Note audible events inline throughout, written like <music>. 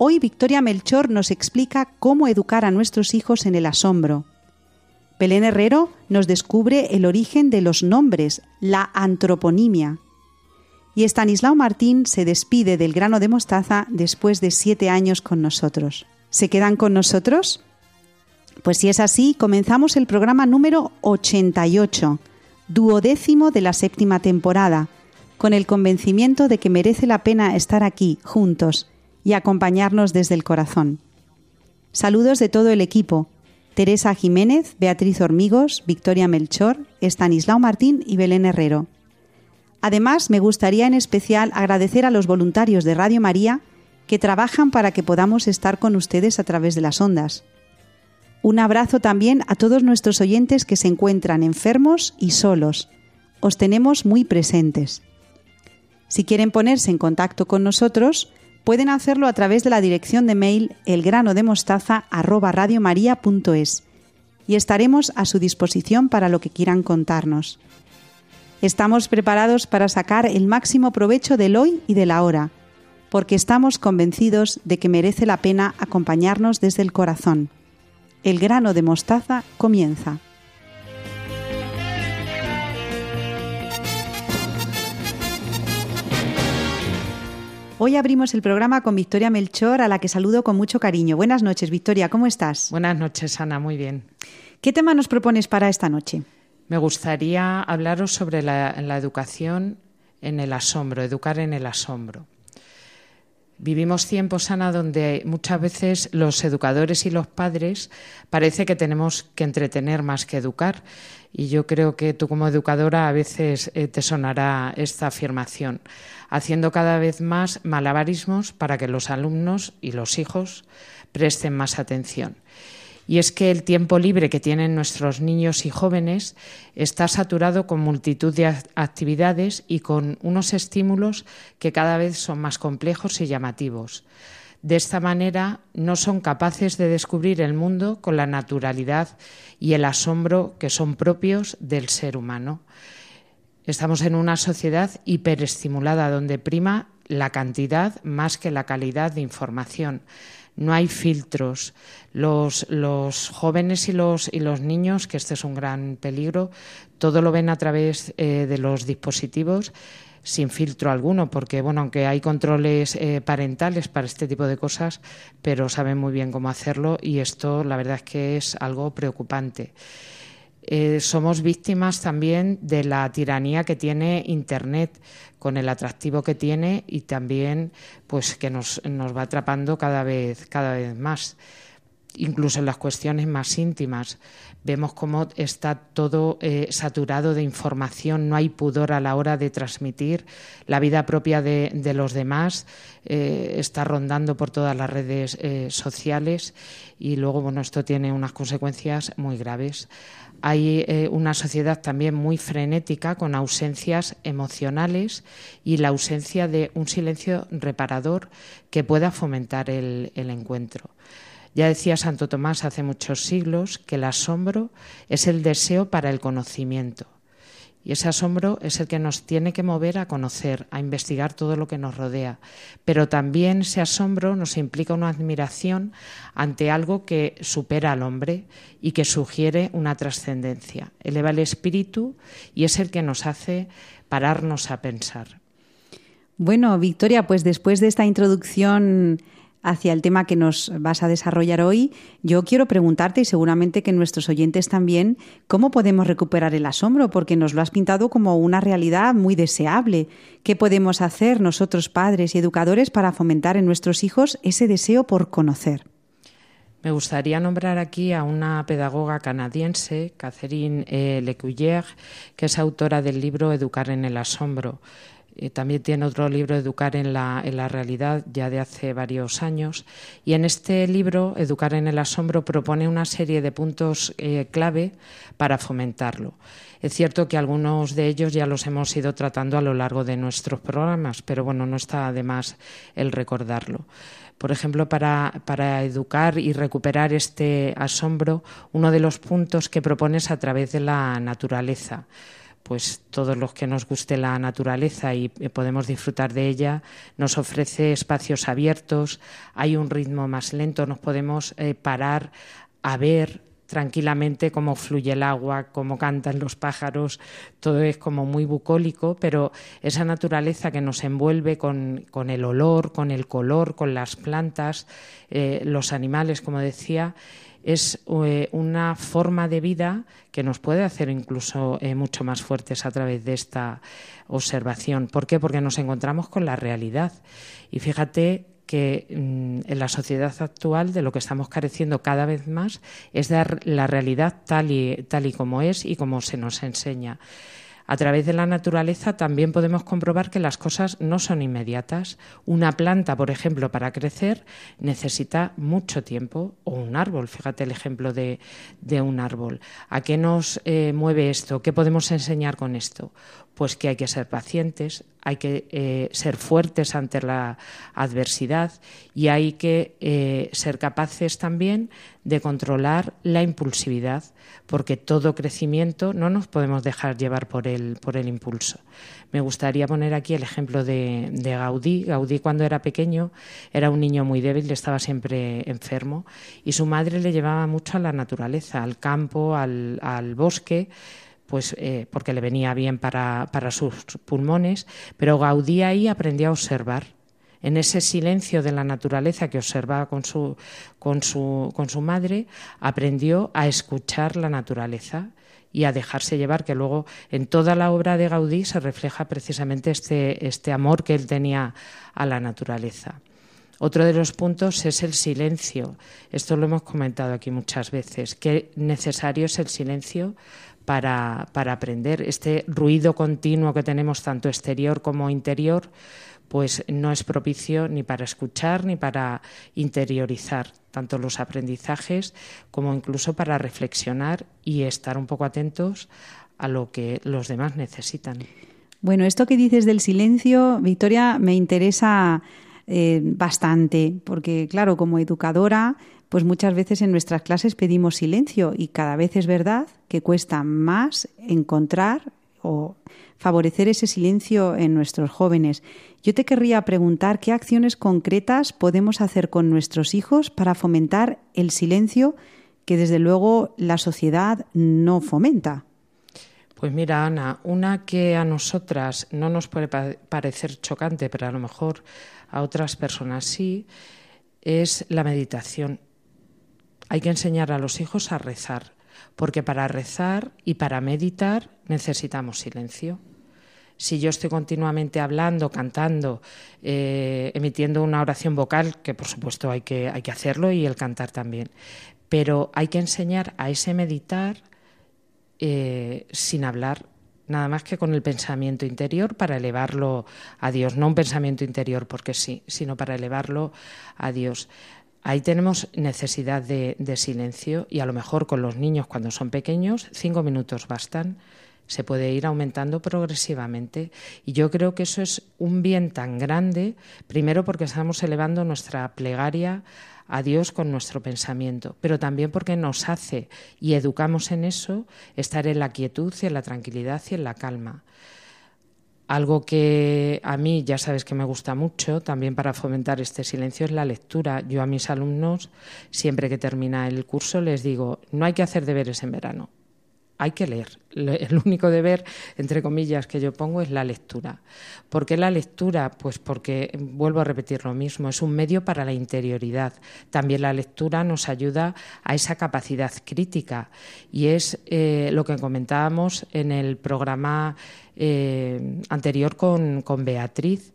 Hoy Victoria Melchor nos explica cómo educar a nuestros hijos en el asombro. Belén Herrero nos descubre el origen de los nombres, la antroponimia. Y Estanislao Martín se despide del grano de mostaza después de siete años con nosotros. ¿Se quedan con nosotros? Pues si es así, comenzamos el programa número 88, duodécimo de la séptima temporada, con el convencimiento de que merece la pena estar aquí, juntos, y acompañarnos desde el corazón. Saludos de todo el equipo. Teresa Jiménez, Beatriz Hormigos, Victoria Melchor, Estanislao Martín y Belén Herrero. Además, me gustaría en especial agradecer a los voluntarios de Radio María que trabajan para que podamos estar con ustedes a través de las ondas. Un abrazo también a todos nuestros oyentes que se encuentran enfermos y solos. Os tenemos muy presentes. Si quieren ponerse en contacto con nosotros, pueden hacerlo a través de la dirección de mail elgranodemostaza@radiomaria.es y estaremos a su disposición para lo que quieran contarnos. Estamos preparados para sacar el máximo provecho del hoy y de la hora, porque estamos convencidos de que merece la pena acompañarnos desde el corazón. El grano de mostaza comienza. Hoy abrimos el programa con Victoria Melchor, a la que saludo con mucho cariño. Buenas noches, Victoria, ¿cómo estás? Buenas noches, Ana, muy bien. ¿Qué tema nos propones para esta noche? Me gustaría hablaros sobre la, educación en el asombro, educar en el asombro. Vivimos tiempos, Ana, donde muchas veces los educadores y los padres parece que tenemos que entretener más que educar. Y yo creo que tú como educadora a veces eh, te sonará esta afirmación haciendo cada vez más malabarismos para que los alumnos y los hijos presten más atención. Y es que el tiempo libre que tienen nuestros niños y jóvenes está saturado con multitud de actividades y con unos estímulos que cada vez son más complejos y llamativos. De esta manera no son capaces de descubrir el mundo con la naturalidad y el asombro que son propios del ser humano. Estamos en una sociedad hiperestimulada donde prima la cantidad más que la calidad de información. No hay filtros. Los, jóvenes y los, y los niños, que este es un gran peligro, todo lo ven a través eh, de los dispositivos sin filtro alguno, porque bueno, aunque hay controles eh, parentales para este tipo de cosas, pero saben muy bien cómo hacerlo y esto la verdad es que es algo preocupante. Eh, somos víctimas también de la tiranía que tiene Internet, con el atractivo que tiene y también pues que nos, va atrapando cada vez, cada vez más incluso en las cuestiones más íntimas. Vemos cómo está todo eh, saturado de información, no hay pudor a la hora de transmitir. La vida propia de, los demás eh, está rondando por todas las redes sociales y luego, bueno, esto tiene unas consecuencias muy graves. Hay eh, una sociedad también muy frenética con ausencias emocionales y la ausencia de un silencio reparador que pueda fomentar el encuentro. Ya decía Santo Tomás hace muchos siglos que el asombro es el deseo para el conocimiento. Y ese asombro es el que nos tiene que mover a conocer, a investigar todo lo que nos rodea. Pero también ese asombro nos implica una admiración ante algo que supera al hombre y que sugiere una trascendencia. Eleva el espíritu y es el que nos hace pararnos a pensar. Bueno, Victoria, pues después de esta introducción hacia el tema que nos vas a desarrollar hoy, yo quiero preguntarte, y seguramente que nuestros oyentes también, ¿cómo podemos recuperar el asombro? Porque nos lo has pintado como una realidad muy deseable. ¿Qué podemos hacer nosotros, padres y educadores, para fomentar en nuestros hijos ese deseo por conocer? Me gustaría nombrar aquí a una pedagoga canadiense, Catherine eh, Lecuyer, que es autora del libro Educar en el Asombro. También tiene otro libro, Educar en la, realidad, ya de hace varios años. Y en este libro, Educar en el asombro, propone una serie de puntos eh, clave para fomentarlo. Es cierto que algunos de ellos ya los hemos ido tratando a lo largo de nuestros programas, pero bueno, no está además el recordarlo. Por ejemplo, para, para, educar y recuperar este asombro, uno de los puntos que propones a través de la naturaleza pues todos los que nos guste la naturaleza y podemos disfrutar de ella, nos ofrece espacios abiertos, hay un ritmo más lento, nos podemos eh, parar a ver tranquilamente cómo fluye el agua, cómo cantan los pájaros, todo es como muy bucólico, pero esa naturaleza que nos envuelve con, el olor, con el color, con las plantas, eh, los animales, como decía, es eh, una forma de vida que nos puede hacer incluso eh, mucho más fuertes a través de esta observación. ¿Por qué? Porque nos encontramos con la realidad. Y fíjate que mm, en la sociedad actual de lo que estamos careciendo cada vez más es dar la realidad tal y, tal y como es y como se nos enseña. A través de la naturaleza también podemos comprobar que las cosas no son inmediatas. Una planta, por ejemplo, para crecer necesita mucho tiempo, o un árbol, fíjate el ejemplo de, un árbol. ¿A qué nos eh, mueve esto? ¿Qué podemos enseñar con esto? Pues que hay que ser pacientes, hay que eh, ser fuertes ante la adversidad y hay que eh, ser capaces también de controlar la impulsividad, porque todo crecimiento no nos podemos dejar llevar por el, por el impulso. Me gustaría poner aquí el ejemplo de, Gaudí. Gaudí cuando era pequeño era un niño muy débil, estaba siempre enfermo y su madre le llevaba mucho a la naturaleza, al campo, al, al bosque pues eh, porque le venía bien para, sus pulmones, pero Gaudí ahí aprendió a observar. En ese silencio de la naturaleza que observaba con su, con su, con su madre, aprendió a escuchar la naturaleza y a dejarse llevar, que luego en toda la obra de Gaudí se refleja precisamente este, este amor que él tenía a la naturaleza. Otro de los puntos es el silencio. Esto lo hemos comentado aquí muchas veces, que necesario es el silencio para, aprender. Este ruido continuo que tenemos tanto exterior como interior, pues no es propicio ni para escuchar ni para interiorizar tanto los aprendizajes como incluso para reflexionar y estar un poco atentos a lo que los demás necesitan. Bueno, esto que dices del silencio, Victoria, me interesa eh, bastante, porque claro, como educadora pues muchas veces en nuestras clases pedimos silencio y cada vez es verdad que cuesta más encontrar o favorecer ese silencio en nuestros jóvenes. Yo te querría preguntar qué acciones concretas podemos hacer con nuestros hijos para fomentar el silencio que desde luego la sociedad no fomenta. Pues mira, Ana, una que a nosotras no nos puede parecer chocante, pero a lo mejor a otras personas sí, es la meditación. Hay que enseñar a los hijos a rezar, porque para rezar y para meditar necesitamos silencio. Si yo estoy continuamente hablando, cantando, eh, emitiendo una oración vocal, que por supuesto hay que, hay que hacerlo y el cantar también, pero hay que enseñar a ese meditar eh, sin hablar, nada más que con el pensamiento interior para elevarlo a Dios, no un pensamiento interior porque sí, sino para elevarlo a Dios. Ahí tenemos necesidad de, silencio y a lo mejor con los niños cuando son pequeños cinco minutos bastan. Se puede ir aumentando progresivamente y yo creo que eso es un bien tan grande, primero porque estamos elevando nuestra plegaria a Dios con nuestro pensamiento, pero también porque nos hace y educamos en eso estar en la quietud y en la tranquilidad y en la calma. Algo que a mí ya sabes que me gusta mucho también para fomentar este silencio es la lectura. Yo a mis alumnos, siempre que termina el curso, les digo, no hay que hacer deberes en verano, hay que leer. El único deber, entre comillas, que yo pongo es la lectura. ¿Por qué la lectura? Pues porque, vuelvo a repetir lo mismo, es un medio para la interioridad. También la lectura nos ayuda a esa capacidad crítica y es eh, lo que comentábamos en el programa eh, anterior con, con Beatriz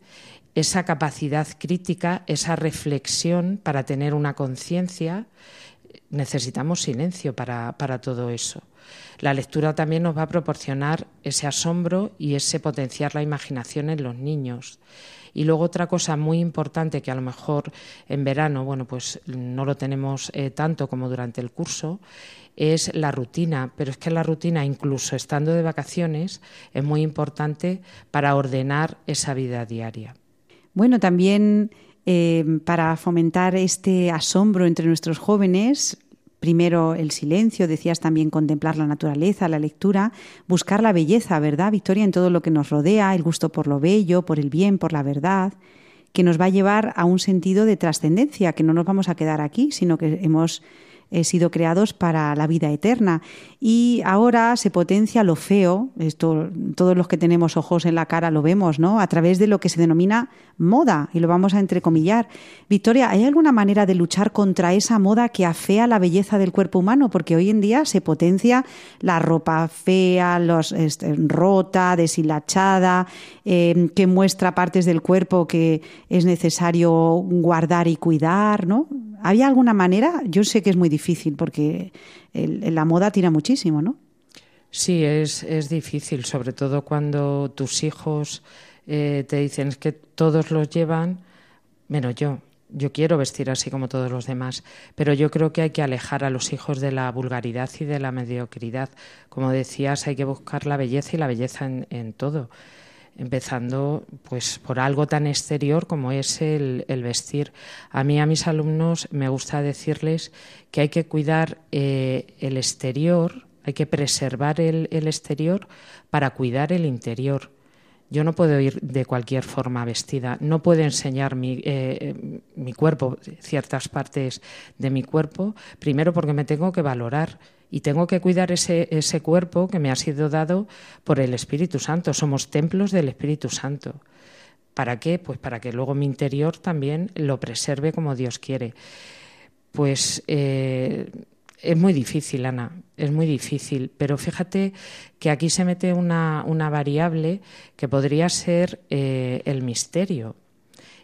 esa capacidad crítica, esa reflexión para tener una conciencia necesitamos silencio para, para todo eso. La lectura también nos va a proporcionar ese asombro y ese potenciar la imaginación en los niños. Y luego otra cosa muy importante que a lo mejor en verano, bueno, pues no lo tenemos eh, tanto como durante el curso, es la rutina. Pero es que la rutina, incluso estando de vacaciones, es muy importante para ordenar esa vida diaria. Bueno, también eh, para fomentar este asombro entre nuestros jóvenes, primero el silencio, decías también contemplar la naturaleza, la lectura, buscar la belleza, ¿verdad, Victoria, en todo lo que nos rodea, el gusto por lo bello, por el bien, por la verdad, que nos va a llevar a un sentido de trascendencia, que no nos vamos a quedar aquí, sino que hemos he sido creados para la vida eterna. Y ahora se potencia lo feo, esto todos los que tenemos ojos en la cara lo vemos, ¿no? A través de lo que se denomina moda, y lo vamos a entrecomillar. Victoria, ¿hay alguna manera de luchar contra esa moda que afea la belleza del cuerpo humano? Porque hoy en día se potencia la ropa fea, los, este, rota, deshilachada, eh, que muestra partes del cuerpo que es necesario guardar y cuidar, ¿no? ¿Había alguna manera? Yo sé que es muy difícil porque la moda tira muchísimo, ¿no? Sí, es, es difícil, sobre todo cuando tus hijos eh, te dicen que todos los llevan, menos yo. Yo quiero vestir así como todos los demás, pero yo creo que hay que alejar a los hijos de la vulgaridad y de la mediocridad. Como decías, hay que buscar la belleza y la belleza en todo empezando pues por algo tan exterior como es el, vestir. A mí, a mis alumnos, me gusta decirles que hay que cuidar eh, el exterior, hay que preservar el, exterior para cuidar el interior. Yo no puedo ir de cualquier forma vestida, no puedo enseñar mi, eh, mi cuerpo, ciertas partes de mi cuerpo, primero porque me tengo que valorar y tengo que cuidar ese, ese cuerpo que me ha sido dado por el Espíritu Santo. Somos templos del Espíritu Santo. ¿Para qué? Pues para que luego mi interior también lo preserve como Dios quiere. Pues eh, es muy difícil, Ana, es muy difícil. Pero fíjate que aquí se mete una, una variable que podría ser eh, el misterio.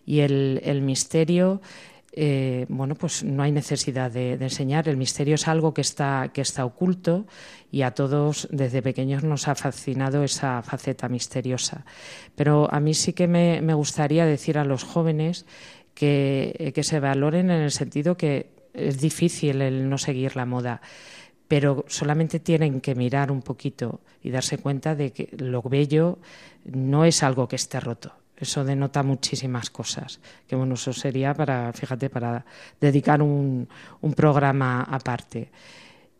Y el, el misterio eh, bueno, pues no hay necesidad de, enseñar. El misterio es algo que está, que está oculto y a todos desde pequeños nos ha fascinado esa faceta misteriosa. Pero a mí sí que me, gustaría decir a los jóvenes que, que, se valoren en el sentido que es difícil el no seguir la moda pero solamente tienen que mirar un poquito y darse cuenta de que lo bello no es algo que esté roto, eso denota muchísimas cosas. Que bueno, eso sería para, fíjate, para dedicar un, un programa aparte.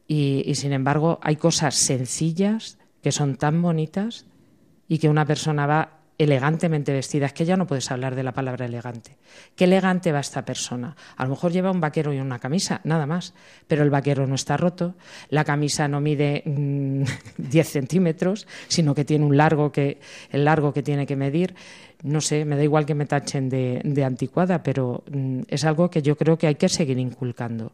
Y, y, sin embargo, hay cosas sencillas que son tan bonitas y que una persona va elegantemente vestida. Es que ya no puedes hablar de la palabra elegante. ¿Qué elegante va esta persona? A lo mejor lleva un vaquero y una camisa, nada más, pero el vaquero no está roto, la camisa no mide 10 mm, <laughs> centímetros, sino que tiene un largo que, el largo que tiene que medir. No sé, me da igual que me tachen de, de anticuada, pero mm, es algo que yo creo que hay que seguir inculcando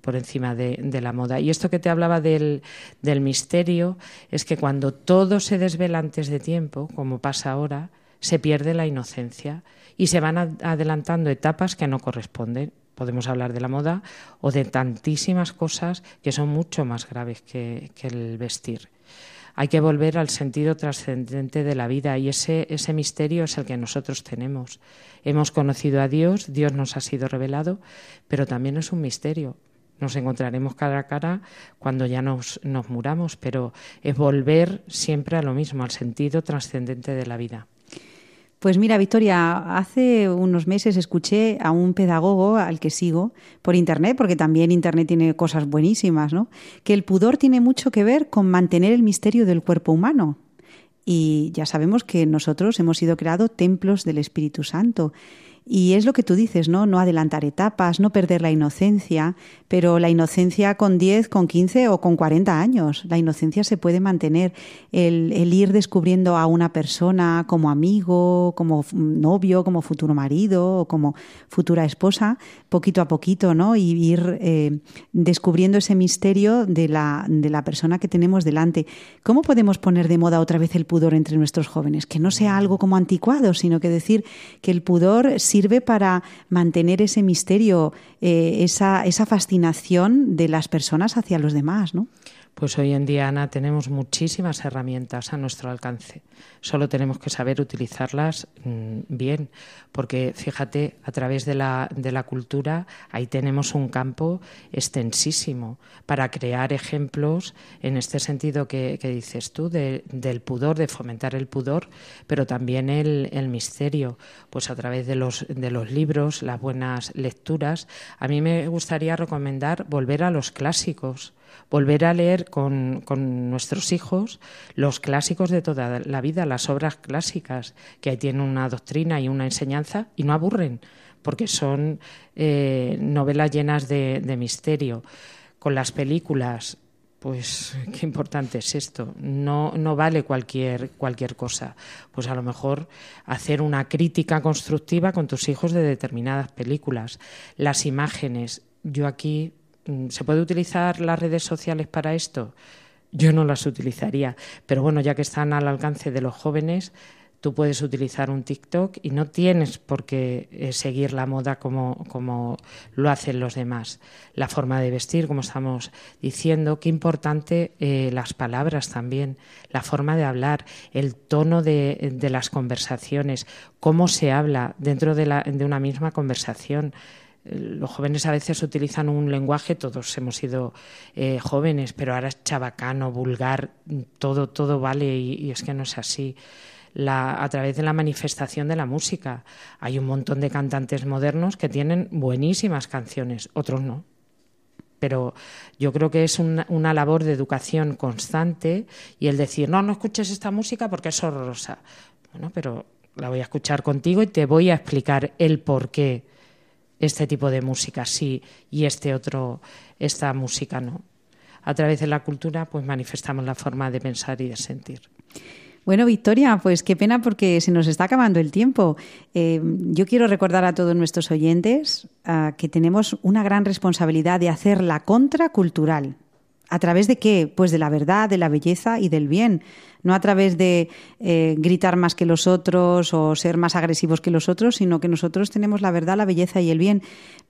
por encima de, la moda. Y esto que te hablaba del, misterio es que cuando todo se desvela antes de tiempo, como pasa ahora, se pierde la inocencia y se van adelantando etapas que no corresponden. Podemos hablar de la moda o de tantísimas cosas que son mucho más graves que, el vestir. Hay que volver al sentido trascendente de la vida y ese, ese misterio es el que nosotros tenemos. Hemos conocido a Dios, Dios nos ha sido revelado, pero también es un misterio nos encontraremos cara a cara cuando ya nos, nos muramos, pero es volver siempre a lo mismo, al sentido trascendente de la vida. Pues mira, Victoria, hace unos meses escuché a un pedagogo al que sigo por Internet, porque también Internet tiene cosas buenísimas, ¿no? Que el pudor tiene mucho que ver con mantener el misterio del cuerpo humano. Y ya sabemos que nosotros hemos sido creados templos del Espíritu Santo. Y es lo que tú dices, ¿no? No adelantar etapas, no perder la inocencia, pero la inocencia con 10, con 15 o con 40 años. La inocencia se puede mantener. El, ir descubriendo a una persona como amigo, como novio, como futuro marido o como futura esposa, poquito a poquito, ¿no? Y ir eh, descubriendo ese misterio de la, de la persona que tenemos delante. ¿Cómo podemos poner de moda otra vez el pudor entre nuestros jóvenes? Que no sea algo como anticuado, sino que decir que el pudor, sirve para mantener ese misterio, eh, esa, esa fascinación de las personas hacia los demás, ¿no? Pues hoy en día, Ana, tenemos muchísimas herramientas a nuestro alcance. Solo tenemos que saber utilizarlas mm, bien, porque fíjate, a través de la, de la cultura ahí tenemos un campo extensísimo para crear ejemplos en este sentido que, dices tú, del pudor, de fomentar el pudor, pero también el, el misterio. Pues a través de los, de los libros, las buenas lecturas. A mí me gustaría recomendar volver a los clásicos volver a leer con, nuestros hijos los clásicos de toda la vida, las obras clásicas, que ahí tienen una doctrina y una enseñanza y no aburren, porque son eh, novelas llenas de, misterio. Con las películas, pues <laughs> qué importante es esto. No, no vale cualquier, cualquier cosa. Pues a lo mejor hacer una crítica constructiva con tus hijos de determinadas películas. Las imágenes. Yo aquí ¿Se puede utilizar las redes sociales para esto? Yo no las utilizaría, pero bueno, ya que están al alcance de los jóvenes, tú puedes utilizar un TikTok y no tienes por qué eh, seguir la moda como, como, lo hacen los demás. La forma de vestir, como estamos diciendo, qué importante eh, las palabras también, la forma de hablar, el tono de, de las conversaciones, cómo se habla dentro de, la, de una misma conversación los jóvenes a veces utilizan un lenguaje, todos hemos sido eh, jóvenes, pero ahora es chabacano, vulgar, todo, todo vale y, es que no es así. a través de la manifestación de la música. Hay un montón de cantantes modernos que tienen buenísimas canciones, otros no. Pero yo creo que es una, una labor de educación constante y el decir, no, no escuches esta música porque es horrorosa. Bueno, pero la voy a escuchar contigo y te voy a explicar el por qué este tipo de música sí y este otro, esta música no. A través de la cultura, pues manifestamos la forma de pensar y de sentir. Bueno, Victoria, pues qué pena porque se nos está acabando el tiempo. Eh, yo quiero recordar a todos nuestros oyentes ah, que tenemos una gran responsabilidad de hacer la contracultural. ¿A través de qué? Pues de la verdad, de la belleza y del bien. No a través de eh, gritar más que los otros o ser más agresivos que los otros, sino que nosotros tenemos la verdad, la belleza y el bien.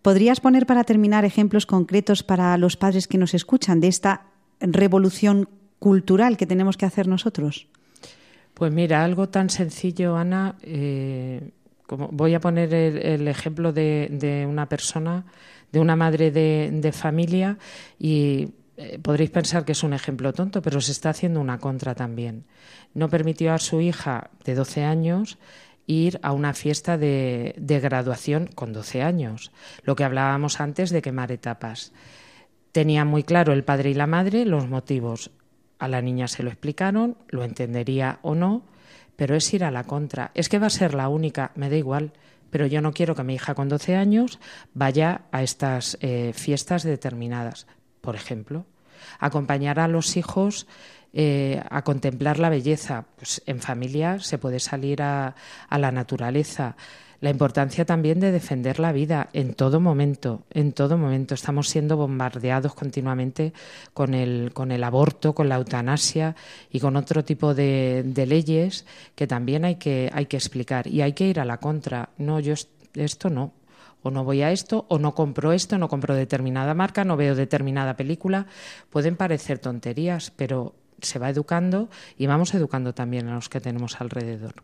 ¿Podrías poner para terminar ejemplos concretos para los padres que nos escuchan de esta revolución cultural que tenemos que hacer nosotros? Pues mira, algo tan sencillo, Ana, eh, como voy a poner el, ejemplo de, una persona, de una madre de, de familia y eh, podréis pensar que es un ejemplo tonto, pero se está haciendo una contra también. No permitió a su hija de 12 años ir a una fiesta de, graduación con 12 años, lo que hablábamos antes de quemar etapas. Tenía muy claro el padre y la madre los motivos. A la niña se lo explicaron, lo entendería o no, pero es ir a la contra. Es que va a ser la única, me da igual, pero yo no quiero que mi hija con 12 años vaya a estas eh, fiestas determinadas por ejemplo. Acompañar a los hijos eh, a contemplar la belleza. Pues en familia se puede salir a, la naturaleza. La importancia también de defender la vida en todo momento, en todo momento. Estamos siendo bombardeados continuamente con el, con el aborto, con la eutanasia y con otro tipo de, de leyes que también hay que, hay que explicar. Y hay que ir a la contra. No, yo esto no o no voy a esto, o no compro esto, no compro determinada marca, no veo determinada película. Pueden parecer tonterías, pero se va educando y vamos educando también a los que tenemos alrededor.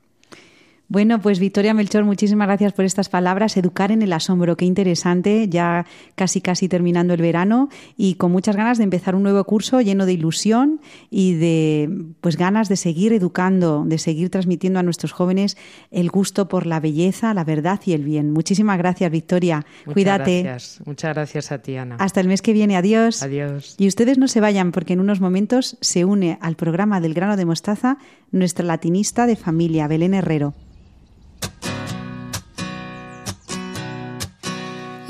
Bueno, pues Victoria Melchor, muchísimas gracias por estas palabras. Educar en el asombro, qué interesante, ya casi casi terminando el verano y con muchas ganas de empezar un nuevo curso lleno de ilusión y de pues ganas de seguir educando, de seguir transmitiendo a nuestros jóvenes el gusto por la belleza, la verdad y el bien. Muchísimas gracias, Victoria. Muchas Cuídate. Gracias. Muchas gracias a ti, Ana. Hasta el mes que viene. Adiós. Adiós. Y ustedes no se vayan porque en unos momentos se une al programa del grano de mostaza nuestra latinista de familia, Belén Herrero.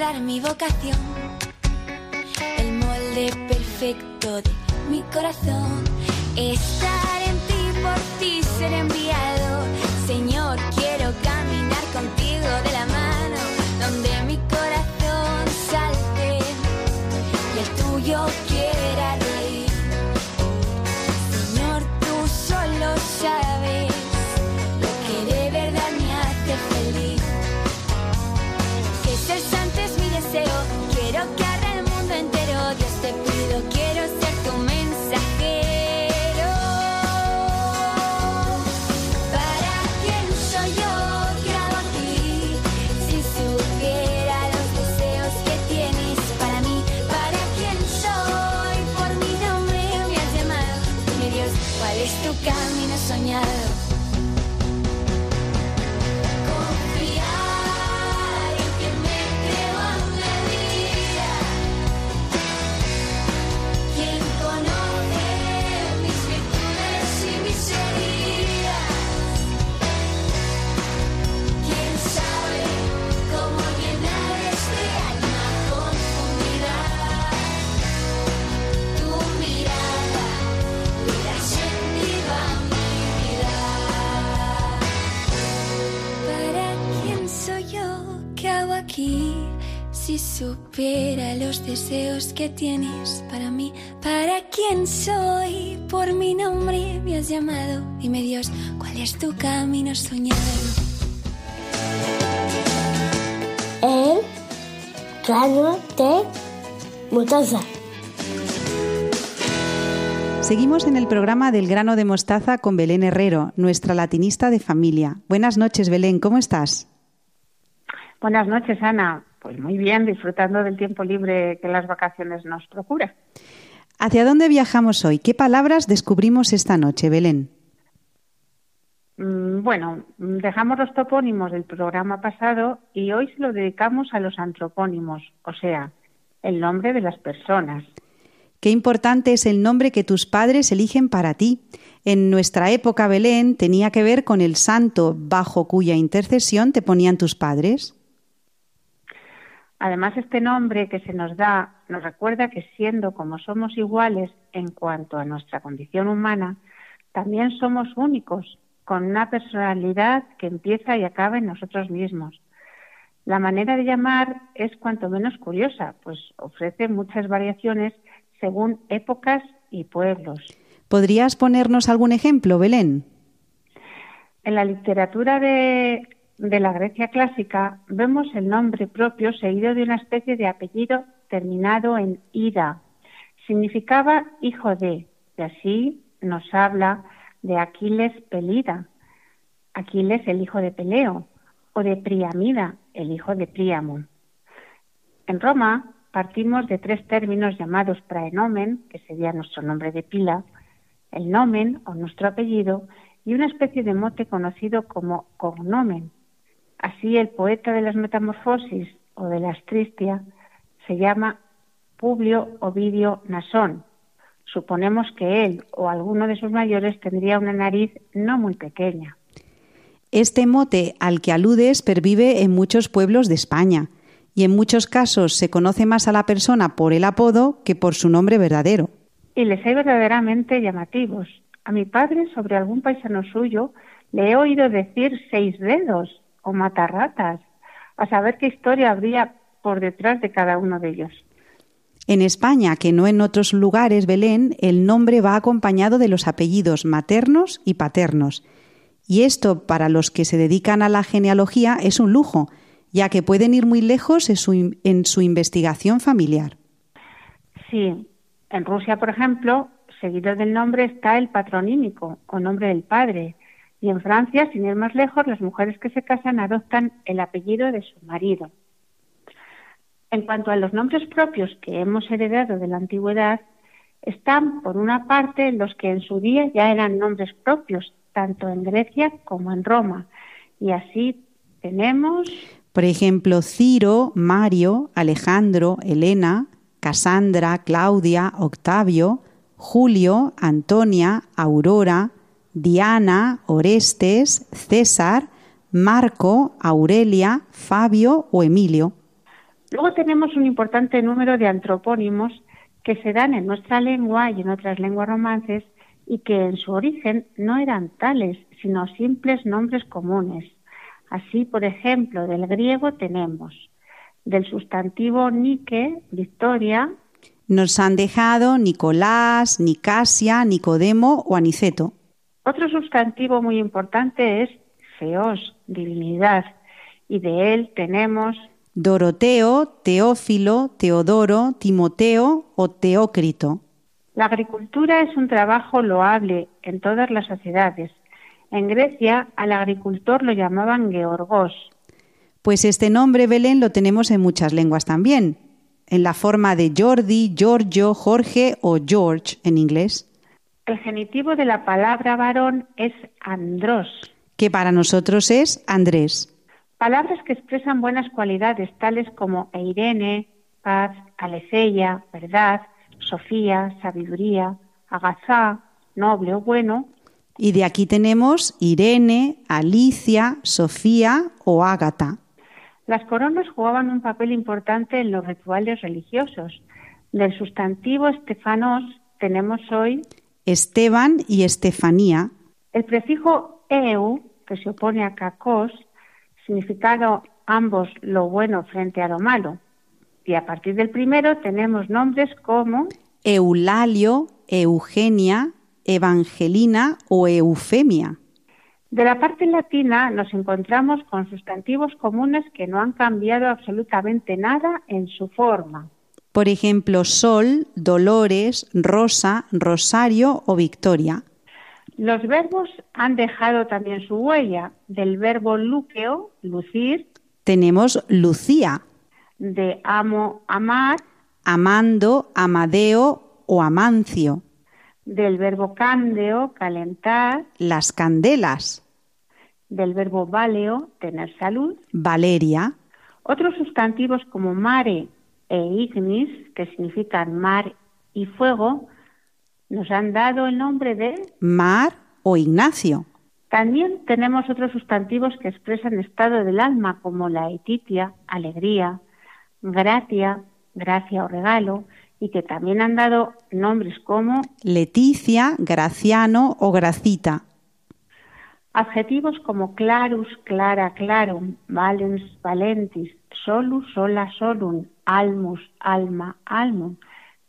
mi vocación, el molde perfecto de mi corazón. Estar en ti, por ti ser enviado. Te que tienes para mí, ¿para quién soy? Por mi nombre me has llamado. Dime Dios, ¿cuál es tu camino soñado? El grano de mostaza. Seguimos en el programa del grano de mostaza con Belén Herrero, nuestra latinista de familia. Buenas noches, Belén, ¿cómo estás? Buenas noches, Ana. Pues muy bien, disfrutando del tiempo libre que las vacaciones nos procuran. ¿Hacia dónde viajamos hoy? ¿Qué palabras descubrimos esta noche, Belén? Mm, Bueno, dejamos los topónimos del programa pasado y hoy se lo dedicamos a los antropónimos, o sea, el nombre de las personas. Qué importante es el nombre que tus padres eligen para ti. En nuestra época, Belén, tenía que ver con el santo bajo cuya intercesión te ponían tus padres. Además, este nombre que se nos da nos recuerda que siendo como somos iguales en cuanto a nuestra condición humana, también somos únicos, con una personalidad que empieza y acaba en nosotros mismos. La manera de llamar es cuanto menos curiosa, pues ofrece muchas variaciones según épocas y pueblos. ¿Podrías ponernos algún ejemplo, Belén? En la literatura de, de la Grecia clásica vemos el nombre propio seguido de una especie de apellido terminado en ida. Significaba hijo de, y así nos habla de Aquiles Pelida, Aquiles el hijo de Peleo, o de Priamida, el hijo de Príamo. En Roma partimos de tres términos llamados praenomen, que sería nuestro nombre de pila, el nomen o nuestro apellido, y una especie de mote conocido como cognomen. Así el poeta de las Metamorfosis o de la Astristia se llama Publio Ovidio Nasón. Suponemos que él o alguno de sus mayores tendría una nariz no muy pequeña. Este mote al que aludes pervive en muchos pueblos de España y en muchos casos se conoce más a la persona por el apodo que por su nombre verdadero. Y les hay verdaderamente llamativos. A mi padre, sobre algún paisano suyo, le he oído decir seis dedos o matarratas, a saber qué historia habría por detrás de cada uno de ellos. En España, que no en otros lugares, Belén, el nombre va acompañado de los apellidos maternos y paternos. Y esto, para los que se dedican a la genealogía, es un lujo, ya que pueden ir muy lejos en su, en su investigación familiar. Sí, en Rusia, por ejemplo, seguido del nombre está el patronímico o nombre del padre. Y en Francia, sin ir más lejos, las mujeres que se casan adoptan el apellido de su marido. En cuanto a los nombres propios que hemos heredado de la antigüedad, están, por una parte, los que en su día ya eran nombres propios, tanto en Grecia como en Roma. Y así tenemos, Por ejemplo, Ciro, Mario, Alejandro, Elena, Casandra, Claudia, Octavio, Julio, Antonia, Aurora, Diana, Orestes, César, Marco, Aurelia, Fabio o Emilio. Luego tenemos un importante número de antropónimos que se dan en nuestra lengua y en otras lenguas romances y que en su origen no eran tales, sino simples nombres comunes. Así, por ejemplo, del griego tenemos del sustantivo Nike, Victoria, Nos han dejado Nicolás, Nicasia, Nicodemo o Aniceto. Otro sustantivo muy importante es feos, divinidad, y de él tenemos Doroteo, Teófilo, Teodoro, Timoteo o Teócrito. la agricultura es un trabajo loable en todas las sociedades. En Grecia al agricultor lo llamaban georgos. Pues este nombre Belén lo tenemos en muchas lenguas también, en la forma de Jordi, Giorgio, Jorge o George en inglés, El genitivo de la palabra varón es andros. que para nosotros es Andrés. Palabras que expresan buenas cualidades tales como eirene, paz, aletheia, verdad, sofía, sabiduría, agazá, noble o bueno, Y de aquí tenemos Irene, Alicia, Sofía o Ágata. Las coronas jugaban un papel importante en los rituales religiosos. Del sustantivo estefanos tenemos hoy Esteban y Estefanía, el prefijo eu, que se opone a kakos, significado ambos lo bueno frente a lo malo. Y a partir del primero tenemos nombres como Eulalio, Eugenia, Evangelina o Eufemia. De la parte latina nos encontramos con sustantivos comunes que no han cambiado absolutamente nada en su forma. Por ejemplo, Sol, Dolores, Rosa, Rosario o Victoria. Los verbos han dejado también su huella. Del verbo luqueo, lucir, Tenemos Lucía, de amo, amar, Amando, Amadeo o Amancio. del verbo cándeo, calentar, Las Candelas, del verbo valeo, tener salud. Valeria, Otros sustantivos como mare e ignis, que significan mar y fuego, nos han dado el nombre de Mar o Ignacio. También tenemos otros sustantivos que expresan estado del alma, como la etitia, alegría, gratia, gracia o regalo, y que también han dado nombres como Leticia, Graciano o Gracita. adjetivos como clarus, clara, clarum, valens, valentis, solus, sola, solum, almus, alma, almum,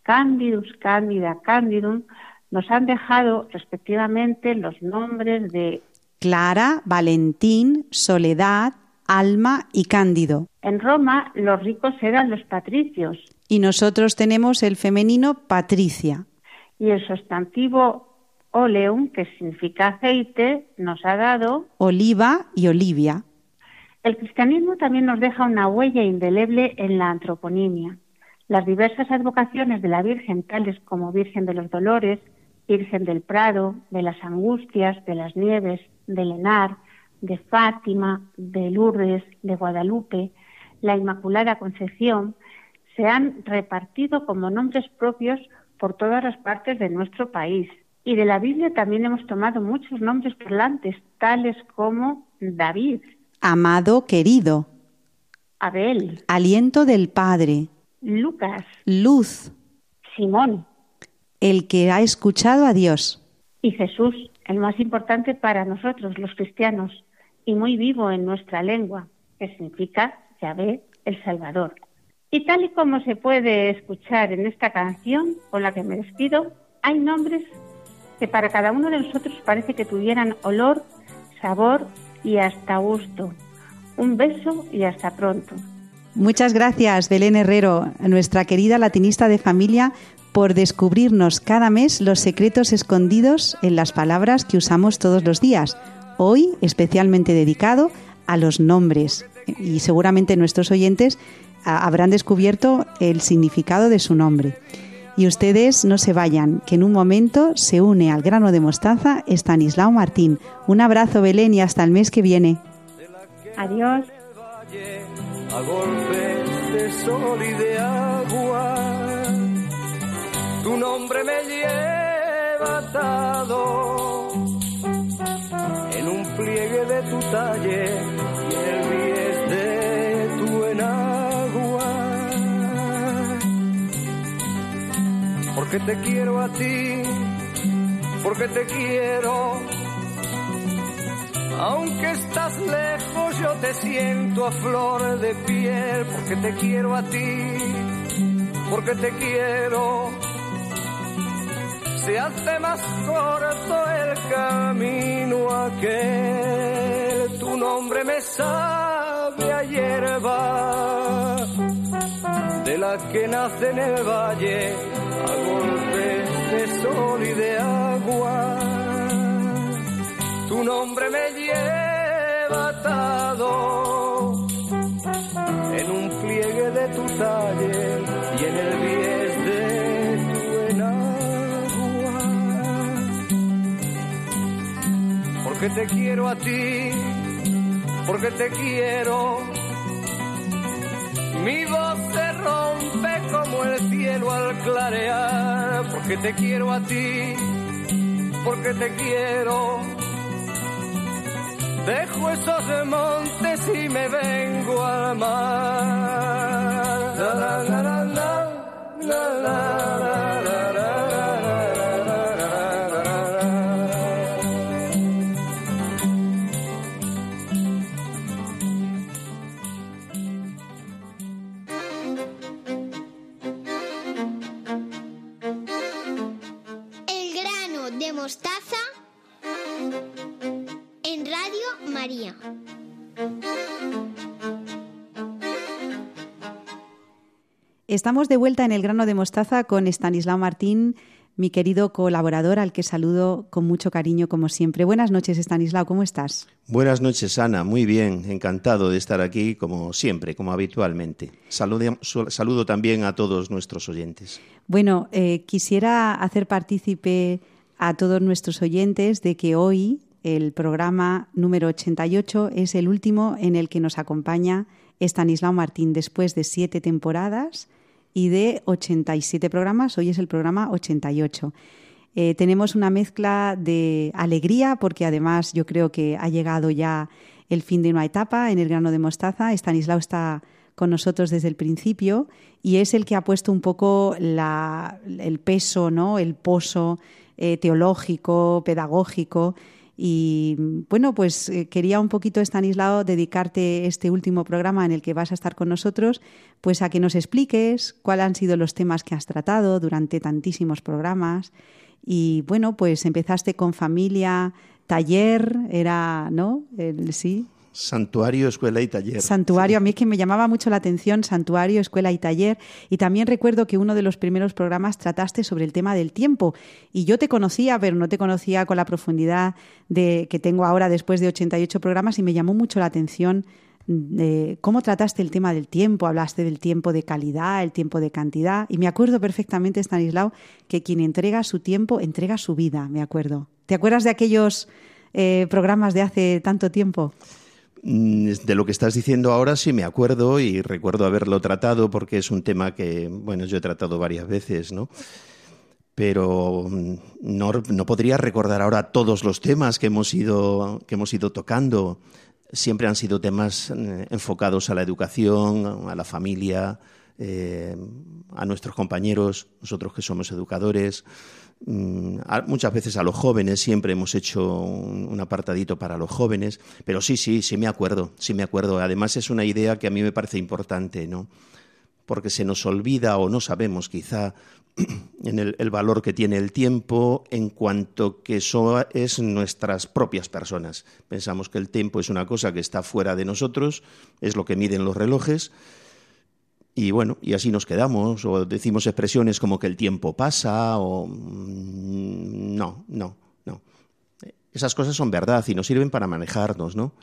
candidus, cándida, candidum, nos han dejado respectivamente los nombres de Clara, Valentín, Soledad, Alma y Cándido. En Roma los ricos eran los patricios Y nosotros tenemos el femenino Patricia. y el sustantivo oleum, que significa aceite, nos ha dado. Oliva y Olivia. El cristianismo también nos deja una huella indeleble en la antroponimia. Las diversas advocaciones de la Virgen, tales como Virgen de los Dolores, Virgen del Prado, de las Angustias, de las Nieves, de Lenar, de Fátima, de Lourdes, de Guadalupe, la Inmaculada Concepción, se han repartido como nombres propios por todas las partes de nuestro país. Y de la Biblia también hemos tomado muchos nombres parlantes, tales como David, Amado querido. Abel, Aliento del Padre. Lucas, Luz. Simón El que ha escuchado a Dios. y Jesús, el más importante para nosotros, los cristianos, y muy vivo en nuestra lengua, que significa Yahvé, el Salvador. Y tal y como se puede escuchar en esta canción con la que me despido, hay nombres que para cada uno de nosotros parece que tuvieran olor, sabor y hasta gusto. Un beso y hasta pronto. Muchas gracias, Belén Herrero, nuestra querida latinista de familia, por descubrirnos cada mes los secretos escondidos en las palabras que usamos todos los días. Hoy especialmente dedicado a los nombres. Y seguramente nuestros oyentes ah, habrán descubierto el significado de su nombre. Y ustedes no se vayan, que en un momento se une al grano de mostaza Estanislao Martín. Un abrazo, Belén, y hasta el mes que viene. Adiós. a golpes de sol y de agua. Tu nombre me lleva atado en un pliegue de tu talle porque te quiero a ti, porque te quiero. Aunque estás lejos, yo te siento a flor de piel, porque te quiero a ti, porque te quiero. Se hace más corto el camino aquel, tu nombre me sabe a hierba, de la que nace en el valle, a golpes de sol y de agua tu nombre me lleva atado en un pliegue de tu talle y en el bies de tu enagua. Porque te quiero a ti, porque te quiero. porque te quiero a ti, porque te quiero. Dejo esos montes y me vengo al mar. La, la, la, Estamos de vuelta en el grano de mostaza con Estanislao Martín, mi querido colaborador, al que saludo con mucho cariño como siempre. Buenas noches, Estanislao, ¿cómo estás? Buenas noches, Ana. Muy bien, encantado de estar aquí como siempre, como habitualmente. Saludo, saludo también a todos nuestros oyentes. Bueno, eh, quisiera hacer partícipe a todos nuestros oyentes de que hoy el programa número 88 es el último en el que nos acompaña Estanislao Martín después de siete temporadas y de 87 programas. Hoy es el programa 88. Eh, tenemos una mezcla de alegría porque además yo creo que ha llegado ya el fin de una etapa en el grano de mostaza. Estanislao está con nosotros desde el principio y es el que ha puesto un poco la, el peso, ¿no? el pozo eh, teológico, pedagógico. Y bueno, pues eh, quería un poquito, Estanislao, dedicarte este último programa en el que vas a estar con nosotros, pues a que nos expliques cuáles han sido los temas que has tratado durante tantísimos programas. Y bueno, pues empezaste con familia, taller, era, ¿no? Sí. Santuario, escuela y taller. Santuario, a mí es que me llamaba mucho la atención, santuario, escuela y taller. Y también recuerdo que uno de los primeros programas trataste sobre el tema del tiempo. Y yo te conocía, pero no te conocía con la profundidad de, que tengo ahora después de 88 programas y me llamó mucho la atención de cómo trataste el tema del tiempo, hablaste del tiempo de calidad, el tiempo de cantidad. Y me acuerdo perfectamente, Stanislao, que quien entrega su tiempo, entrega su vida, me acuerdo. ¿Te acuerdas de aquellos eh, programas de hace tanto tiempo? De lo que estás diciendo ahora sí me acuerdo y recuerdo haberlo tratado porque es un tema que, bueno, yo he tratado varias veces, ¿no? Pero no, no podría recordar ahora todos los temas que hemos ido, que hemos ido tocando. Siempre han sido temas enfocados a la educación, a la familia, eh, a nuestros compañeros, nosotros que somos educadores, muchas veces a los jóvenes, siempre hemos hecho un, apartadito para los jóvenes, pero sí, sí, sí me acuerdo, sí me acuerdo. Además es una idea que a mí me parece importante, ¿no? Porque se nos olvida o no sabemos quizá <clears throat> en el, el valor que tiene el tiempo en cuanto que eso es nuestras propias personas. Pensamos que el tiempo es una cosa que está fuera de nosotros, es lo que miden los relojes, y bueno, y así nos quedamos, o decimos expresiones como que el tiempo pasa, o no, no, no. Esas cosas son verdad y nos sirven para manejarnos, ¿no?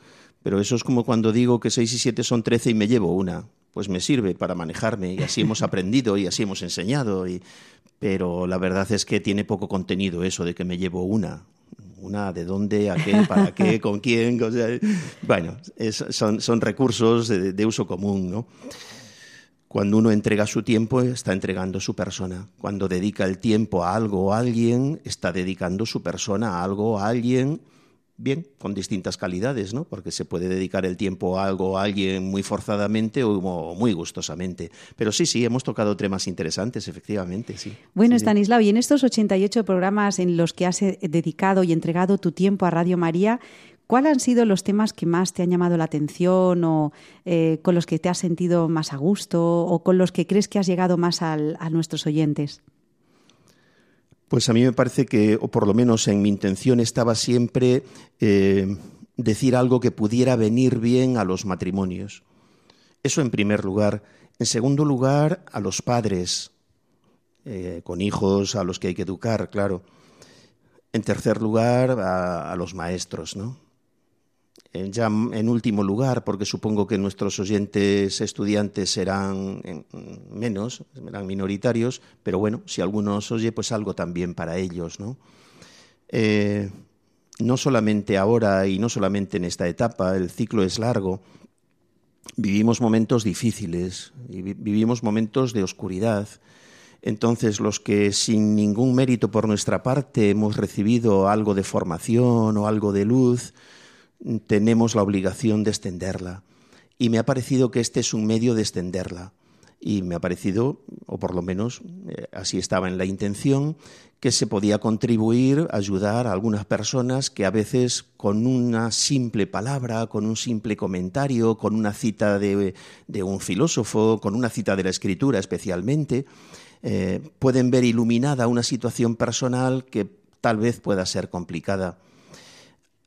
Pero eso es como cuando digo que seis y siete son trece y me llevo una. Pues me sirve para manejarme y así hemos <laughs> aprendido y así hemos enseñado. Y... Pero la verdad es que tiene poco contenido eso de que me llevo una. Una de dónde, a qué, para qué, <laughs> con quién. O sea, bueno, es, son, son recursos de, de uso común, ¿no? Cuando uno entrega su tiempo, está entregando su persona. Cuando dedica el tiempo a algo o a alguien, está dedicando su persona a algo o a alguien bien, con distintas calidades, ¿no? Porque se puede dedicar el tiempo a algo a alguien muy forzadamente o muy gustosamente. Pero sí, sí, hemos tocado temas interesantes, efectivamente, sí. Bueno, Sí, sí. Stanislao, y en estos 88 programas en los que has eh, dedicado y entregado tu tiempo a Radio María, ¿cuáles han sido los temas que más te han llamado la atención o eh, con los que te has sentido más a gusto o con los que crees que has llegado más a nuestros oyentes? Pues a mí me parece que, o por lo menos en mi intención estaba siempre eh, decir algo que pudiera venir bien a los matrimonios. Eso en primer lugar. En segundo lugar, a los padres, eh, con hijos a los que hay que educar, claro. En tercer lugar, a los maestros, ¿no? Ya en último lugar, porque supongo que nuestros oyentes estudiantes serán en- menos, serán minoritarios, pero bueno, si alguno nos oye, pues algo también para ellos, ¿no? Eh, no solamente ahora y no solamente en esta etapa, el ciclo es largo, vivimos momentos difíciles, y vi- vivimos momentos de oscuridad. Entonces, los que sin ningún mérito por nuestra parte hemos recibido algo de formación o algo de luz, tenemos la obligación de extenderla. Y me ha parecido que este es un medio de extenderla. Y me ha parecido, o por lo menos eh, así estaba en la intención, que se podía contribuir, ayudar a algunas personas que a veces con una simple palabra, con un simple comentario, con una cita de, de un filósofo, con una cita de la escritura especialmente, eh, pueden ver iluminada una situación personal que tal vez pueda ser complicada.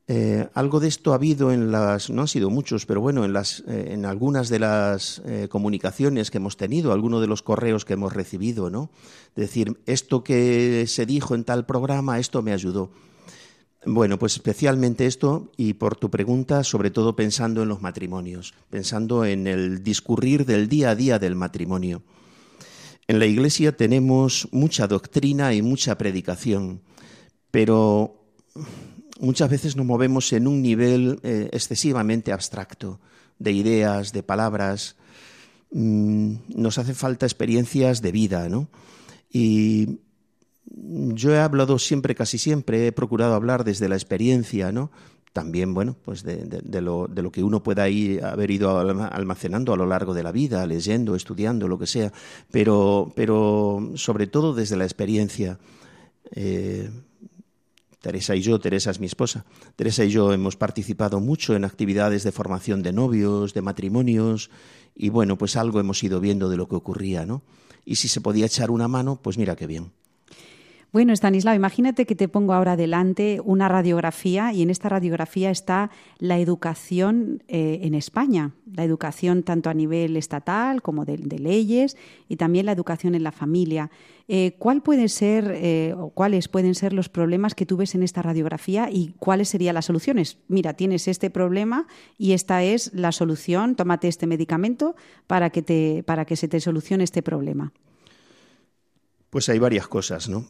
Eh, algo de esto ha habido en las, no han sido muchos, pero bueno, en, las, eh, en algunas de las eh, comunicaciones que hemos tenido, algunos de los correos que hemos recibido, ¿no? Decir, esto que se dijo en tal programa, esto me ayudó. Bueno, pues especialmente esto y por tu pregunta, sobre todo pensando en los matrimonios, pensando en el discurrir del día a día del matrimonio. En la Iglesia tenemos mucha doctrina y mucha predicación, pero muchas veces nos movemos en un nivel eh, excesivamente abstracto de ideas, de palabras. Mm, nos hace falta experiencias de vida, ¿no? Y yo he hablado siempre, casi siempre, he procurado hablar desde la experiencia, ¿no? También, bueno, pues de, lo, de lo que uno pueda ir, haber ido alma- almacenando a lo largo de la vida, leyendo, estudiando, lo que sea, pero, pero sobre todo desde la experiencia. Eh, Teresa y yo, Teresa es mi esposa, Teresa y yo hemos participado mucho en actividades de formación de novios, de matrimonios, y bueno, pues algo hemos ido viendo de lo que ocurría, ¿no? Y si se podía echar una mano, pues mira qué bien. Bueno, Stanislao, imagínate que te pongo ahora delante una radiografía y en esta radiografía está la educación eh, en España, la educación tanto a nivel estatal como de, leyes y también la educación en la familia. Eh, ¿Cuál ser eh, cuáles pueden ser los problemas que tú ves en esta radiografía y cuáles serían las soluciones? Mira, tienes este problema y esta es la solución. Tómate este medicamento para que se te solucione este problema. Pues hay varias cosas, ¿no?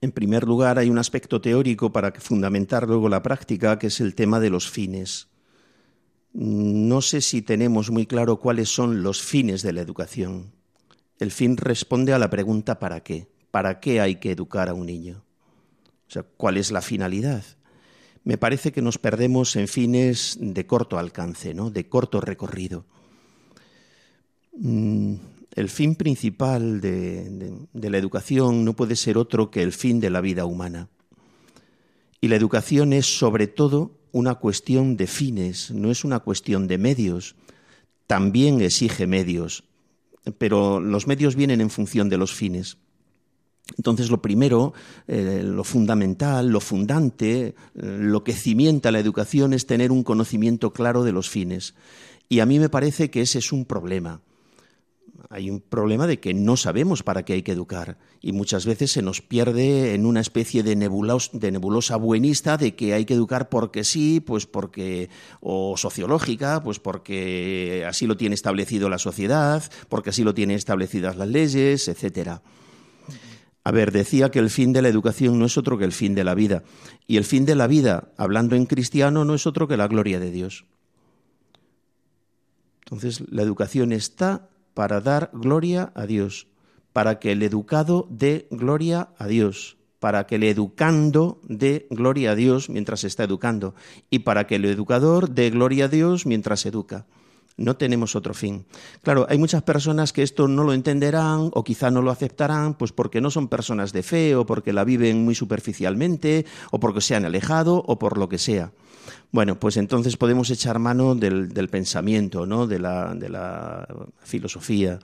En primer lugar, hay un aspecto teórico para fundamentar luego la práctica, que es el tema de los fines. No sé si tenemos muy claro cuáles son los fines de la educación. El fin responde a la pregunta ¿para qué? ¿Para qué hay que educar a un niño? O sea, ¿cuál es la finalidad? Me parece que nos perdemos en fines de corto alcance, ¿no? de corto recorrido. El fin principal de, la educación no puede ser otro que el fin de la vida humana. Y la educación es sobre todo una cuestión de fines, no es una cuestión de medios. También exige medios, pero los medios vienen en función de los fines. Entonces, lo primero, eh, lo fundamental, lo fundante, lo que cimienta la educación es tener un conocimiento claro de los fines. Y a mí me parece que ese es un problema hay un problema de que no sabemos para qué hay que educar y muchas veces se nos pierde en una especie de, nebulos, de nebulosa buenista de que hay que educar porque sí, pues porque o sociológica, pues porque así lo tiene establecido la sociedad, porque así lo tienen establecidas las leyes, etcétera. A ver, decía que el fin de la educación no es otro que el fin de la vida y el fin de la vida, hablando en cristiano, no es otro que la gloria de Dios. Entonces, la educación está para dar gloria a Dios, para que el educado dé gloria a Dios, para que el educando dé gloria a Dios mientras está educando y para que el educador dé gloria a Dios mientras educa. No tenemos otro fin. Claro, hay muchas personas que esto no lo entenderán o quizá no lo aceptarán, pues porque no son personas de fe o porque la viven muy superficialmente o porque se han alejado o por lo que sea. Bueno, pues entonces podemos echar mano del, pensamiento, ¿no? de, la, de la filosofía.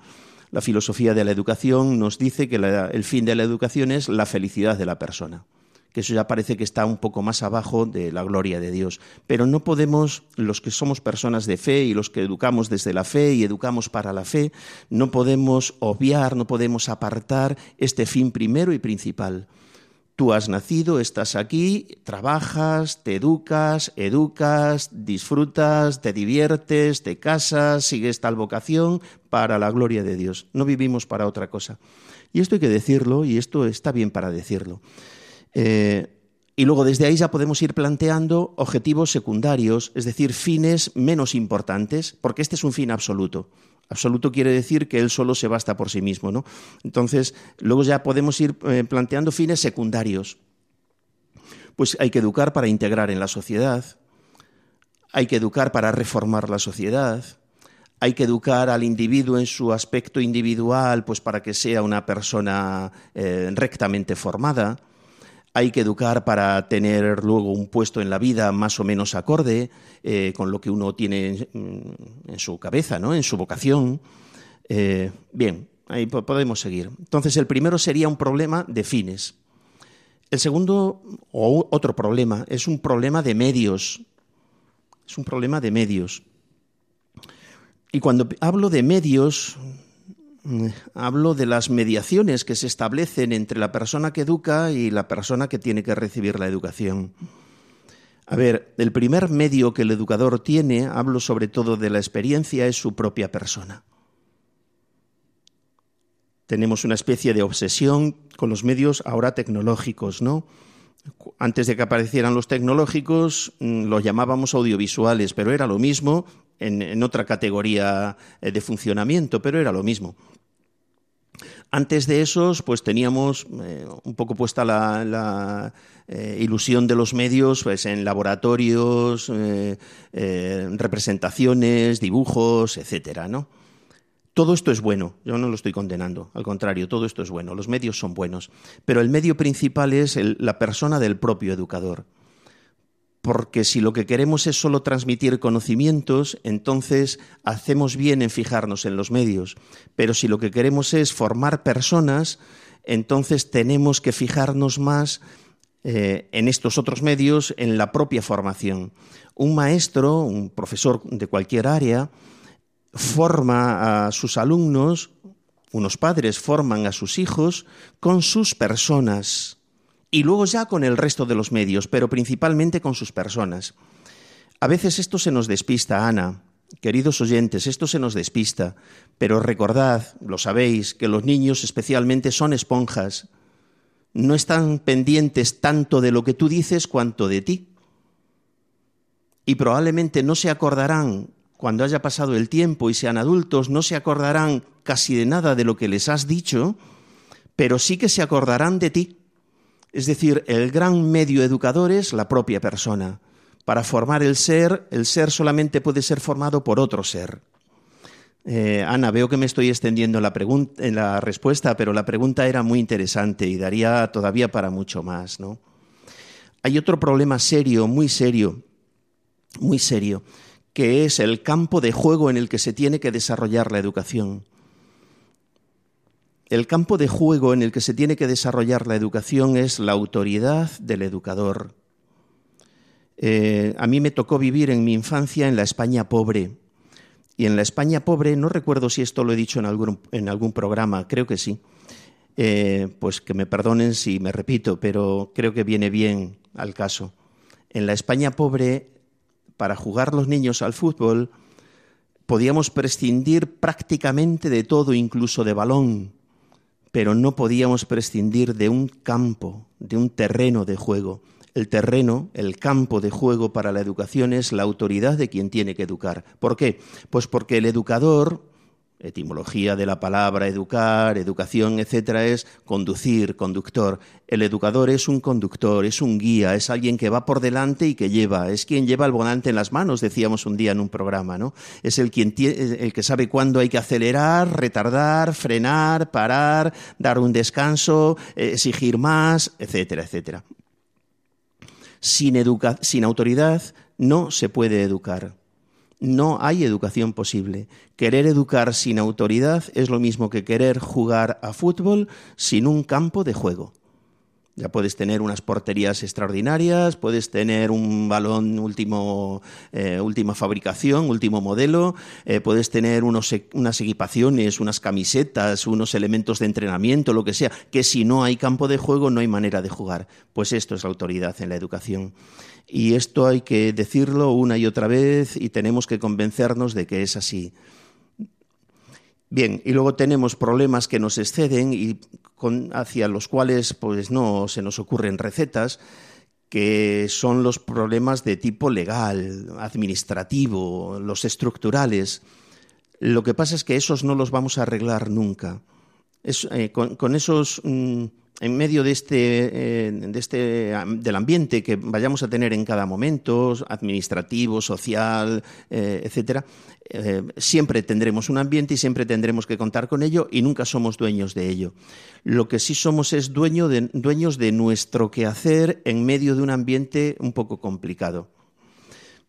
La filosofía de la educación nos dice que el fin de la educación es la felicidad de la persona que eso ya parece que está un poco más abajo de la gloria de Dios. Pero no podemos, los que somos personas de fe y los que educamos desde la fe y educamos para la fe, no podemos obviar, no podemos apartar este fin primero y principal. Tú has nacido, estás aquí, trabajas, te educas, educas, disfrutas, te diviertes, te casas, sigues tal vocación para la gloria de Dios. No vivimos para otra cosa. Y esto hay que decirlo y esto está bien para decirlo. Eh, y luego desde ahí ya podemos ir planteando objetivos secundarios, es decir, fines menos importantes, porque este es un fin absoluto. Absoluto quiere decir que él solo se basta por sí mismo, ¿no? Entonces, luego ya podemos ir eh, planteando fines secundarios. Pues hay que educar para integrar en la sociedad, hay que educar para reformar la sociedad, hay que educar al individuo en su aspecto individual, pues para que sea una persona eh, rectamente formada, hay que educar para tener luego un puesto en la vida más o menos acorde eh, con lo que uno tiene en, su cabeza, ¿no? en su vocación. Eh, bien, ahí podemos seguir. Entonces, el primero sería un problema de fines. El segundo, o otro problema, es un problema de medios. Es un problema de medios. Y cuando hablo de medios, hablo de las mediaciones que se establecen entre la persona que educa y la persona que tiene que recibir la educación. A ver, el primer medio que el educador tiene, hablo sobre todo de la experiencia, es su propia persona. Tenemos una especie de obsesión con los medios ahora tecnológicos, ¿no? Antes de que aparecieran los tecnológicos, mm, los llamábamos audiovisuales, pero era lo mismo en, otra categoría eh, de funcionamiento, pero era lo mismo. Antes de esos, pues teníamos eh, un poco puesta la, eh, ilusión de los medios pues, en laboratorios, representaciones, dibujos, etcétera, ¿no? Todo esto es bueno, yo no lo estoy condenando, al contrario, todo esto es bueno, los medios son buenos, pero el medio principal es la persona del propio educador porque si lo que queremos es solo transmitir conocimientos, entonces hacemos bien en fijarnos en los medios. Pero si lo que queremos es formar personas, entonces tenemos que fijarnos más eh, en estos otros medios, en la propia formación. Un maestro, un profesor de cualquier área, forma a sus alumnos, unos padres forman a sus hijos con sus personas y luego ya con el resto de los medios, pero principalmente con sus personas. A veces esto se nos despista, Ana. Queridos oyentes, esto se nos despista, pero recordad, lo sabéis, que los niños especialmente son esponjas. No están pendientes tanto de lo que tú dices cuanto de ti. Y probablemente no se acordarán, cuando haya pasado el tiempo y sean adultos, no se acordarán casi de nada de lo que les has dicho, pero sí que se acordarán de ti es decir, el gran medio educador es la propia persona. Para formar el ser, el ser solamente puede ser formado por otro ser. Eh, Ana, veo que me estoy extendiendo en la, en la respuesta, pero la pregunta era muy interesante y daría todavía para mucho más. ¿no? Hay otro problema serio, muy serio, muy serio, que es el campo de juego en el que se tiene que desarrollar la educación. El campo de juego en el que se tiene que desarrollar la educación es la autoridad del educador. Eh, a mí me tocó vivir en mi infancia en la España pobre. Y en la España pobre, no recuerdo si esto lo he dicho en algún, programa, creo que sí. Eh, pues que me perdonen si me repito, pero creo que viene bien al caso. En la España pobre, para jugar los niños al fútbol, podíamos prescindir prácticamente de todo, incluso de balón pero no podíamos prescindir de un campo, de un terreno de juego. El terreno, el campo de juego para la educación es la autoridad de quien tiene que educar. ¿Por qué? Pues porque el educador Etimología de la palabra educar, educación, etcétera, es conducir, conductor. El educador es un conductor, es un guía, es alguien que va por delante y que lleva, es quien lleva el volante en las manos, decíamos un día en un programa, ¿no? Es el, quien el que sabe cuándo hay que acelerar, retardar, frenar, parar, dar un descanso, eh, exigir más, etcétera, etcétera. Sin, sin autoridad no se puede educar. No hay educación posible. Querer educar sin autoridad es lo mismo que querer jugar a fútbol sin un campo de juego. Ya puedes tener unas porterías extraordinarias, puedes tener un balón último, eh, última fabricación, último modelo, eh, puedes tener e, unas equipaciones, unas camisetas, unos elementos de entrenamiento, lo que sea, que si no hay campo de juego no hay manera de jugar. Pues esto es la autoridad en la educación. Y esto hay que decirlo una y otra vez y tenemos que convencernos de que es así. Bien, y luego tenemos problemas que nos exceden y hacia los cuales pues no se nos ocurren recetas, que son los problemas de tipo legal, administrativo, los estructurales. Lo que pasa es que esos no los vamos a arreglar nunca. Eh, con, esos mm, en medio de este, eh, de este, del ambiente que vayamos a tener en cada momento, administrativo, social, eh, etcétera, eh, siempre tendremos un ambiente y siempre tendremos que contar con ello y nunca somos dueños de ello. Lo que sí somos es dueños de nuestro quehacer en medio de un ambiente un poco complicado.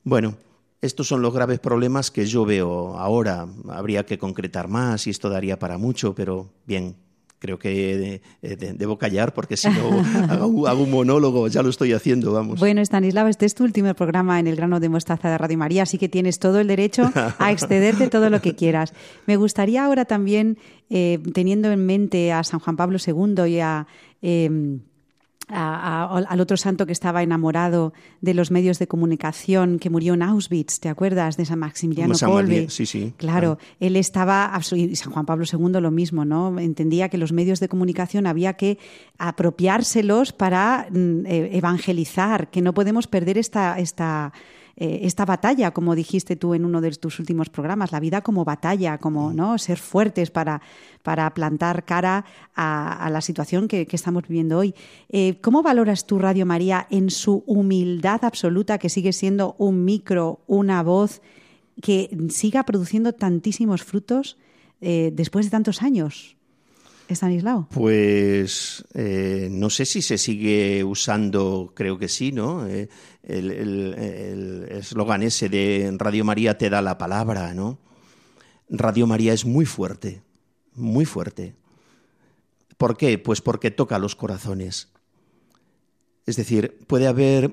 Bueno, estos son los graves problemas que yo veo ahora. Habría que concretar más y esto daría para mucho, pero bien, creo que debo callar porque si no <laughs> hago, un monólogo, ya lo estoy haciendo, vamos. Bueno, Stanislava, este es tu último programa en el grano de mostaza de Radio María, así que tienes todo el derecho a excederte todo lo que quieras. Me gustaría ahora también, eh, teniendo en mente a San Juan Pablo II y a... Em, al otro santo que estaba enamorado de los medios de comunicación, que murió en Auschwitz, ¿te acuerdas? De San Maximiliano Kolbe. Sí, sí. Claro, él estaba, y San Juan Pablo II lo mismo, ¿no? Entendía que los medios de comunicación había que apropiárselos para mm, e, evangelizar, que no podemos perder esta, esta eh, esta batalla, como dijiste tú en uno de tus últimos programas, la vida como batalla, como. ¿no? ser fuertes para, para plantar cara a, la situación que, estamos viviendo hoy. Eh, ¿Cómo valoras tú Radio María en su humildad absoluta, que sigue siendo un micro, una voz, que siga produciendo tantísimos frutos eh, después de tantos años? Estanislao? Pues eh, no sé si se sigue usando, creo que sí, ¿no? Eh, el eslogan ese de Radio María te da la palabra, ¿no? Radio María es muy fuerte, muy fuerte. ¿Por qué? Pues porque toca los corazones. Es decir, puede haber,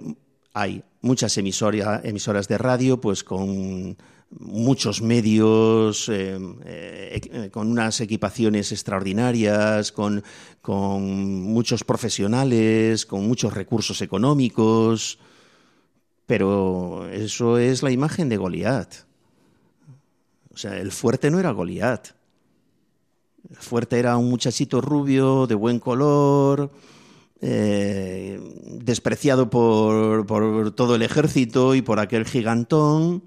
hay muchas emisoras de radio, pues con muchos medios, eh, eh, con unas equipaciones extraordinarias, con, muchos profesionales, con muchos recursos económicos, pero eso es la imagen de Goliat. O sea, el fuerte no era Goliat. El fuerte era un muchachito rubio, de buen color, eh, despreciado por, por todo el ejército y por aquel gigantón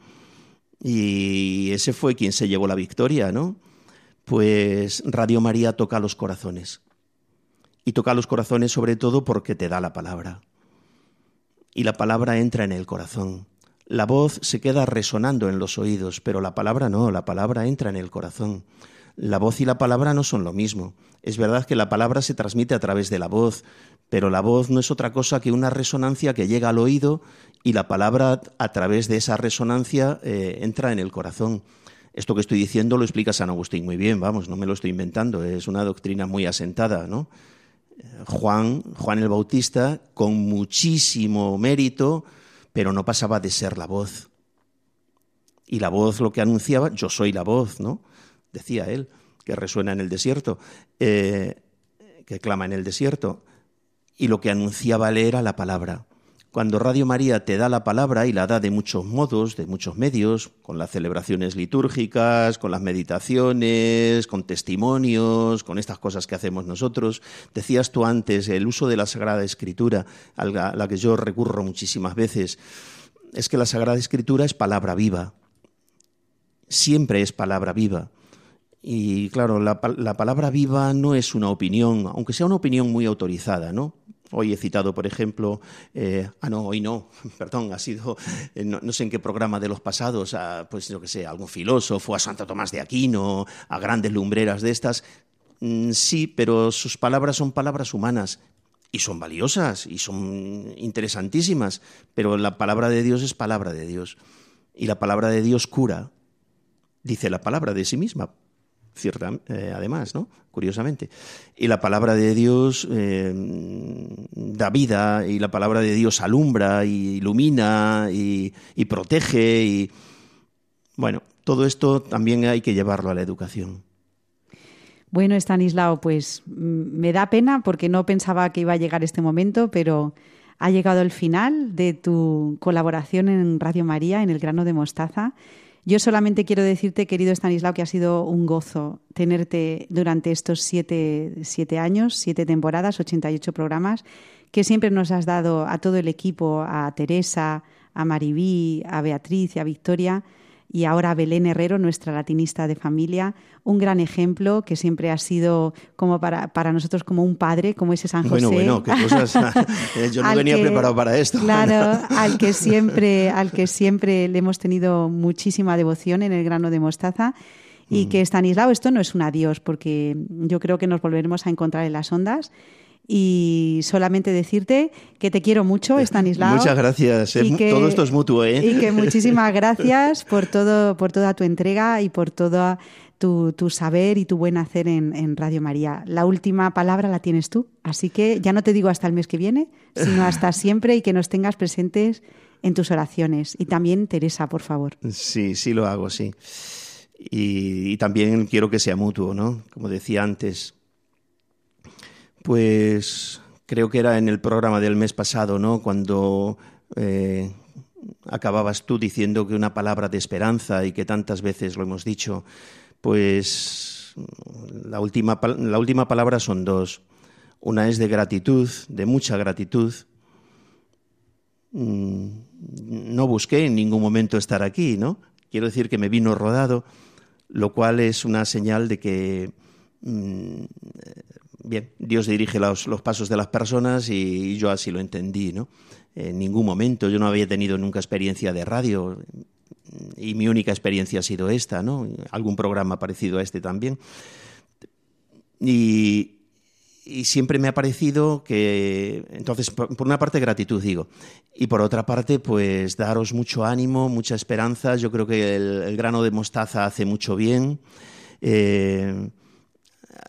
y ese fue quien se llevó la victoria, ¿no? Pues Radio María toca los corazones. Y toca los corazones sobre todo porque te da la palabra. Y la palabra entra en el corazón. La voz se queda resonando en los oídos, pero la palabra no, la palabra entra en el corazón. La voz y la palabra no son lo mismo. Es verdad que la palabra se transmite a través de la voz, pero la voz no es otra cosa que una resonancia que llega al oído y la palabra a través de esa resonancia eh, entra en el corazón. Esto que estoy diciendo lo explica San Agustín muy bien, vamos, no me lo estoy inventando, es una doctrina muy asentada, ¿no? Juan, Juan el Bautista, con muchísimo mérito, pero no pasaba de ser la voz. Y la voz lo que anunciaba, yo soy la voz, ¿no? Decía él, que resuena en el desierto, eh, que clama en el desierto. Y lo que anunciaba él era la palabra. Cuando Radio María te da la palabra y la da de muchos modos, de muchos medios, con las celebraciones litúrgicas, con las meditaciones, con testimonios, con estas cosas que hacemos nosotros, decías tú antes el uso de la Sagrada Escritura, a la que yo recurro muchísimas veces, es que la Sagrada Escritura es palabra viva, siempre es palabra viva. Y claro, la, la, palabra viva no es una opinión, aunque sea una opinión muy autorizada, ¿no? Hoy he citado, por ejemplo, eh, ah, no, hoy no, <laughs> perdón, ha sido, eh, no, sé en qué programa de los pasados, a, pues yo que sé, algún filósofo, a Santo Tomás de Aquino, a grandes lumbreras de estas. Mm, sí, pero sus palabras son palabras humanas y son valiosas y son interesantísimas, pero la palabra de Dios es palabra de Dios. Y la palabra de Dios cura, dice la palabra de sí misma, cierta, eh, además, ¿no? Curiosamente. Y la palabra de Dios eh, da vida, y la palabra de Dios alumbra, y ilumina, y, y protege, y bueno, todo esto también hay que llevarlo a la educación. Bueno, Stanislao, pues mm, me da pena porque no pensaba que iba a llegar este momento, pero ha llegado el final de tu colaboración en Radio María, en El Grano de Mostaza. Yo solamente quiero decirte, querido Stanislao, que ha sido un gozo tenerte durante estos siete, siete años, siete temporadas, 88 programas, que siempre nos has dado a todo el equipo, a Teresa, a Maribí, a Beatriz y a Victoria, y ahora Belén Herrero, nuestra latinista de familia, un gran ejemplo que siempre ha sido como para, para nosotros como un padre, como ese San José. Bueno, bueno, qué cosas. <laughs> Eh, yo no venía preparado para esto. Claro, <laughs> al que siempre, al que siempre le hemos tenido muchísima devoción en el grano de mostaza. Y mm. que Stanislao, esto no es un adiós, porque yo creo que nos volveremos a encontrar en las ondas y solamente decirte que te quiero mucho, Stanislao. Muchas gracias. Eh, todo esto es mutuo, ¿eh? Y que muchísimas <laughs> gracias por todo, por toda tu entrega y por todo tu, saber y tu buen hacer en, en, Radio María. La última palabra la tienes tú, así que ya no te digo hasta el mes que viene, sino hasta <laughs> siempre y que nos tengas presentes en tus oraciones. Y también Teresa, por favor. Sí, sí lo hago, sí. Y, y también quiero que sea mutuo, ¿no? Como decía antes, pues creo que era en el programa del mes pasado, ¿no? Cuando eh, acababas tú diciendo que una palabra de esperanza y que tantas veces lo hemos dicho, pues la última, la última palabra son dos. Una es de gratitud, de mucha gratitud. Mm, no busqué en ningún momento estar aquí, ¿no? Quiero decir que me vino rodado, lo cual es una señal de que mm, bien, Dios dirige los, pasos de las personas y, yo así lo entendí, ¿no? En ningún momento, yo no había tenido nunca experiencia de radio y mi única experiencia ha sido esta, ¿no? Algún programa parecido a este también. Y, siempre me ha parecido que, entonces, por, una parte gratitud digo, y por otra parte, pues daros mucho ánimo, mucha esperanza. Yo creo que el, grano de mostaza hace mucho bien. Eh,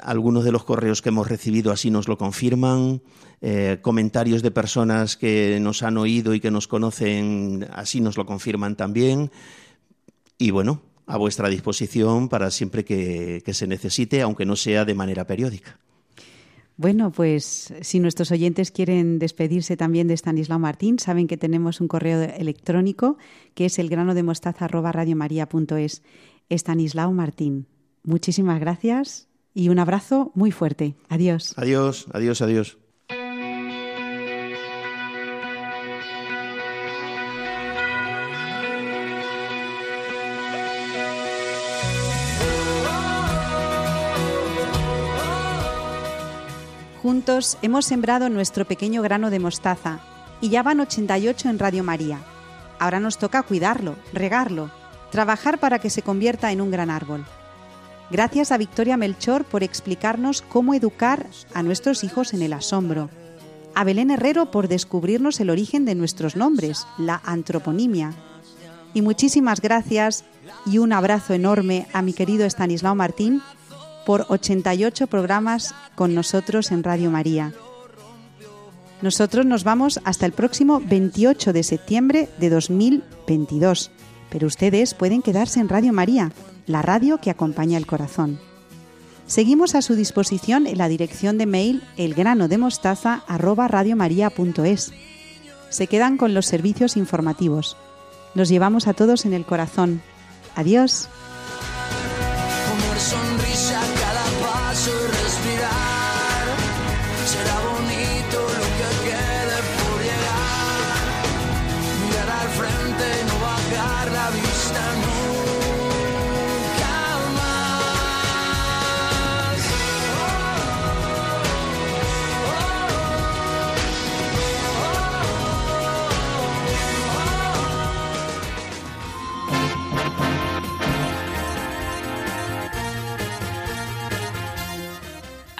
algunos de los correos que hemos recibido así nos lo confirman, eh, comentarios de personas que nos han oído y que nos conocen así nos lo confirman también. Y bueno, a vuestra disposición para siempre que, se necesite, aunque no sea de manera periódica. Bueno, pues si nuestros oyentes quieren despedirse también de Stanislao Martín, saben que tenemos un correo electrónico que es elgranodemostaza@radiomaria.es. Stanislao Martín, muchísimas gracias y un abrazo muy fuerte. Adiós. Adiós, adiós, adiós. Juntos hemos sembrado nuestro pequeño grano de mostaza y ya van 88 en Radio María. Ahora nos toca cuidarlo, regarlo, trabajar para que se convierta en un gran árbol. Gracias a Victoria Melchor por explicarnos cómo educar a nuestros hijos en el asombro. A Belén Herrero por descubrirnos el origen de nuestros nombres, la antroponimia. Y muchísimas gracias y un abrazo enorme a mi querido Estanislao Martín por 88 programas con nosotros en Radio María. Nosotros nos vamos hasta el próximo 28 de septiembre de 2022, pero ustedes pueden quedarse en Radio María la radio que acompaña el corazón. Seguimos a su disposición en la dirección de mail elgranodemostaza@radiomaria.es. Se quedan con los servicios informativos. Los llevamos a todos en el corazón. Adiós.